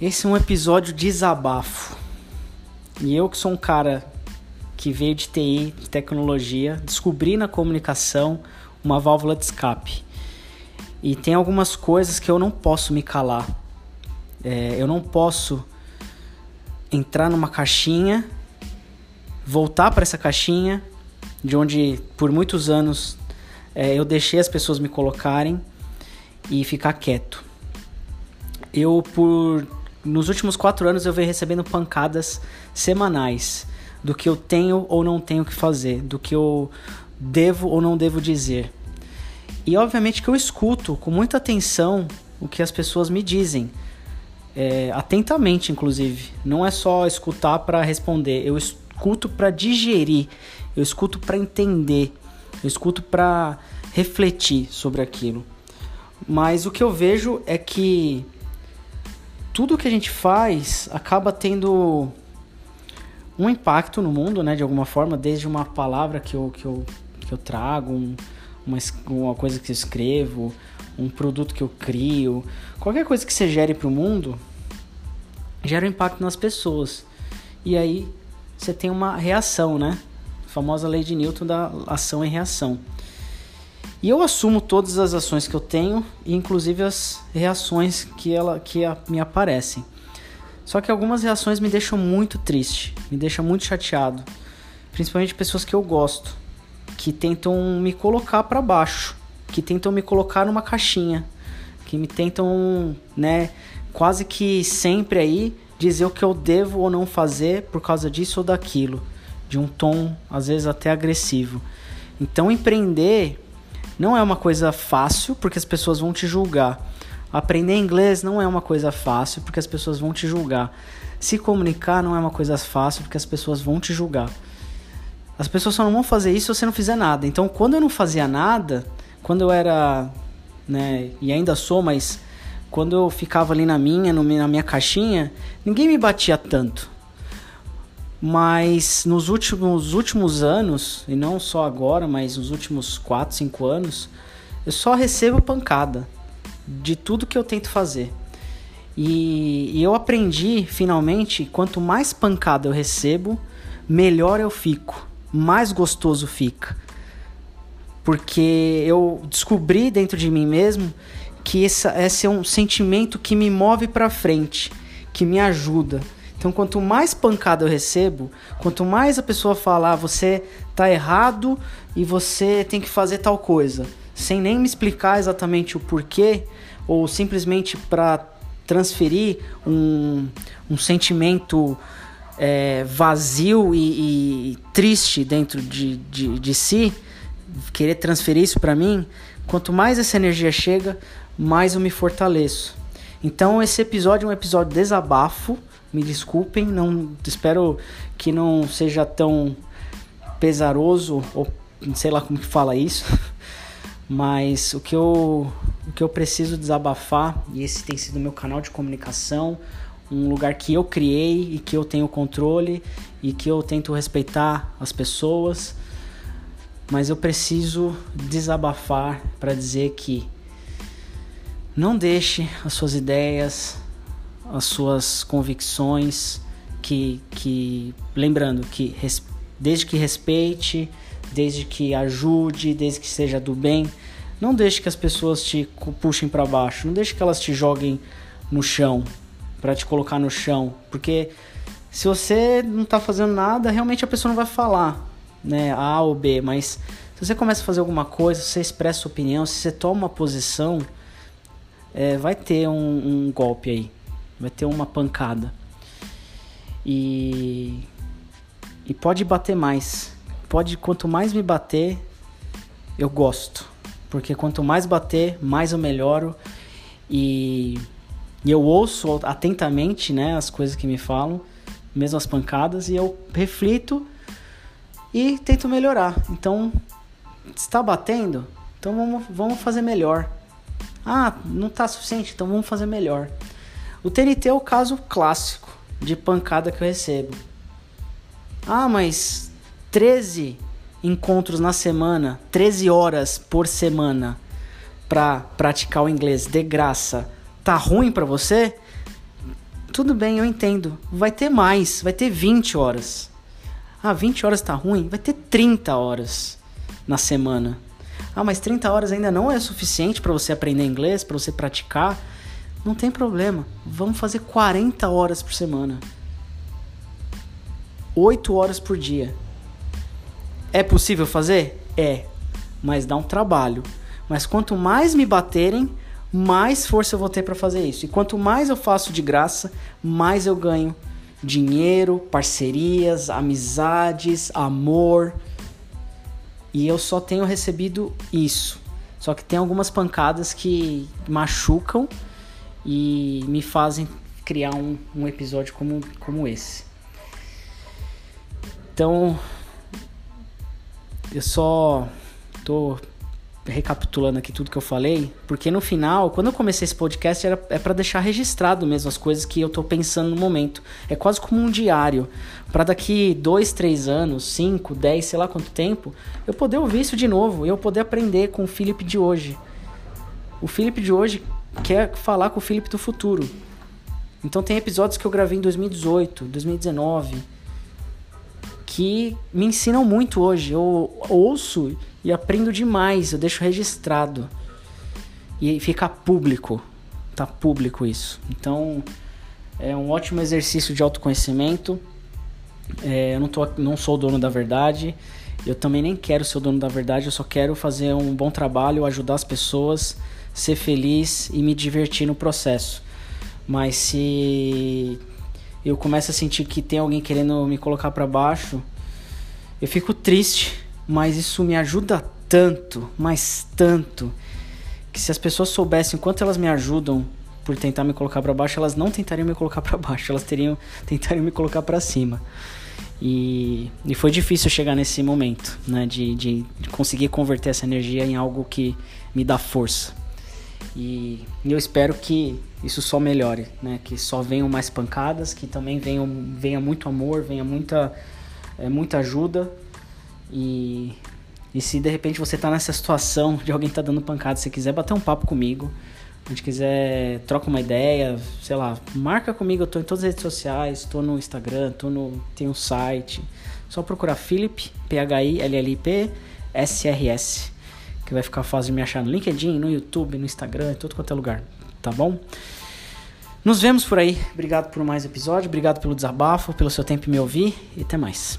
Esse é um episódio de desabafo. E eu que sou um cara que veio de TI, de tecnologia, descobri na comunicação uma válvula de escape. E tem algumas coisas que eu não posso me calar. É, eu não posso entrar numa caixinha, voltar para essa caixinha, de onde por muitos anos é, eu deixei as pessoas me colocarem e ficar quieto. Eu, por nos últimos quatro anos eu venho recebendo pancadas semanais do que eu tenho ou não tenho que fazer, do que eu devo ou não devo dizer. E obviamente que eu escuto com muita atenção o que as pessoas me dizem, é, atentamente inclusive. Não é só escutar para responder, eu escuto para digerir, eu escuto para entender, eu escuto para refletir sobre aquilo. Mas o que eu vejo é que tudo que a gente faz acaba tendo um impacto no mundo, né, de alguma forma, desde uma palavra que eu, que eu, que eu trago, um, uma, uma coisa que eu escrevo, um produto que eu crio, qualquer coisa que você gere para o mundo, gera um impacto nas pessoas. E aí você tem uma reação, né? A famosa lei de Newton da ação e reação. E eu assumo todas as ações que eu tenho, inclusive as reações que, ela, que a, me aparecem. Só que algumas reações me deixam muito triste, me deixam muito chateado. Principalmente pessoas que eu gosto, que tentam me colocar para baixo, que tentam me colocar numa caixinha, que me tentam, né, quase que sempre aí dizer o que eu devo ou não fazer por causa disso ou daquilo, de um tom às vezes até agressivo. Então empreender não é uma coisa fácil, porque as pessoas vão te julgar. Aprender inglês não é uma coisa fácil, porque as pessoas vão te julgar. Se comunicar não é uma coisa fácil, porque as pessoas vão te julgar. As pessoas só não vão fazer isso se você não fizer nada. Então, quando eu não fazia nada, quando eu era, né, e ainda sou, mas quando eu ficava ali na minha, na minha caixinha, ninguém me batia tanto. Mas nos últimos, últimos anos, e não só agora, mas nos últimos 4, 5 anos, eu só recebo pancada de tudo que eu tento fazer. E, e eu aprendi finalmente: quanto mais pancada eu recebo, melhor eu fico, mais gostoso fica. Porque eu descobri dentro de mim mesmo que esse, esse é um sentimento que me move para frente, que me ajuda então, quanto mais pancada eu recebo, quanto mais a pessoa falar, ah, você tá errado e você tem que fazer tal coisa, sem nem me explicar exatamente o porquê, ou simplesmente para transferir um, um sentimento é, vazio e, e, triste dentro de, de, de si, querer transferir isso para mim, quanto mais essa energia chega, mais eu me fortaleço. Então, esse episódio é um episódio desabafo me desculpem, não espero que não seja tão pesaroso ou sei lá como que fala isso. Mas o que eu o que eu preciso desabafar, e esse tem sido meu canal de comunicação, um lugar que eu criei e que eu tenho controle e que eu tento respeitar as pessoas. Mas eu preciso desabafar para dizer que não deixe as suas ideias, as suas convicções, que, que lembrando que res, desde que respeite, desde que ajude, desde que seja do bem, não deixe que as pessoas te puxem para baixo, não deixe que elas te joguem no chão, para te colocar no chão, porque se você não tá fazendo nada, realmente a pessoa não vai falar, né, A ou B, mas se você começa a fazer alguma coisa, se você expressa sua opinião, se você toma uma posição, é, vai ter um, um golpe aí vai ter uma pancada. E e pode bater mais. Pode quanto mais me bater, eu gosto, porque quanto mais bater, mais eu melhoro e, e eu ouço atentamente, né, as coisas que me falam, mesmo as pancadas e eu reflito e tento melhorar. Então, está batendo? Então vamos, vamos fazer melhor. Ah, não está suficiente, então vamos fazer melhor. O TNT é o caso clássico de pancada que eu recebo. Ah, mas 13 encontros na semana, 13 horas por semana para praticar o inglês de graça, tá ruim para você? tudo bem, eu entendo. Vai ter mais, vai ter 20 horas. Ah, 20 horas tá ruim? Vai ter 30 horas na semana. Ah, mas 30 horas ainda não é suficiente para você aprender inglês, para você praticar. Não tem problema. Vamos fazer 40 horas por semana. 8 horas por dia. É possível fazer? É, mas dá um trabalho. Mas quanto mais me baterem, mais força eu vou ter para fazer isso. E quanto mais eu faço de graça, mais eu ganho dinheiro, parcerias, amizades, amor. E eu só tenho recebido isso. Só que tem algumas pancadas que machucam e me fazem criar um, um episódio como, como esse. Então, eu só tô recapitulando aqui tudo que eu falei, porque no final, quando eu comecei esse podcast, era, é para deixar registrado mesmo as coisas que eu tô pensando no momento. É quase como um diário. para daqui dois, três anos, cinco, dez, sei lá quanto tempo, eu poder ouvir isso de novo e eu poder aprender com o Felipe de hoje. O Felipe de hoje quer falar com o Felipe do futuro. Então tem episódios que eu gravei em 2018, 2019 que me ensinam muito hoje. Eu ouço e aprendo demais, eu deixo registrado. E fica público. Tá público isso. Então, é um ótimo exercício de autoconhecimento. É, eu não, tô, não sou o dono da verdade. Eu também nem quero ser o dono da verdade. Eu só quero fazer um bom trabalho, ajudar as pessoas, ser feliz e me divertir no processo. Mas se eu começo a sentir que tem alguém querendo me colocar para baixo, eu fico triste mas isso me ajuda tanto, mas tanto, que se as pessoas soubessem quanto elas me ajudam por tentar me colocar para baixo, elas não tentariam me colocar para baixo, elas teriam tentariam me colocar para cima. E, e foi difícil chegar nesse momento, né, de, de, conseguir converter essa energia em algo que me dá força. E, e eu espero que isso só melhore, né, que só venham mais pancadas, que também venham, venha muito amor, venha muita, é, muita ajuda e, e se de repente você tá nessa situação de alguém tá dando pancada, se quiser bater um papo comigo, a gente quiser troca uma ideia, sei lá, marca comigo, eu tô em todas as redes sociais, tô no Instagram, tô no tem um site. Só procurar Philip, P H I L L I P S R S, que vai ficar fácil de me achar no LinkedIn, no YouTube, no Instagram, em todo quanto é lugar, tá bom? Nos vemos por aí. Obrigado por mais episódio, obrigado pelo desabafo, pelo seu tempo em me ouvir e até mais.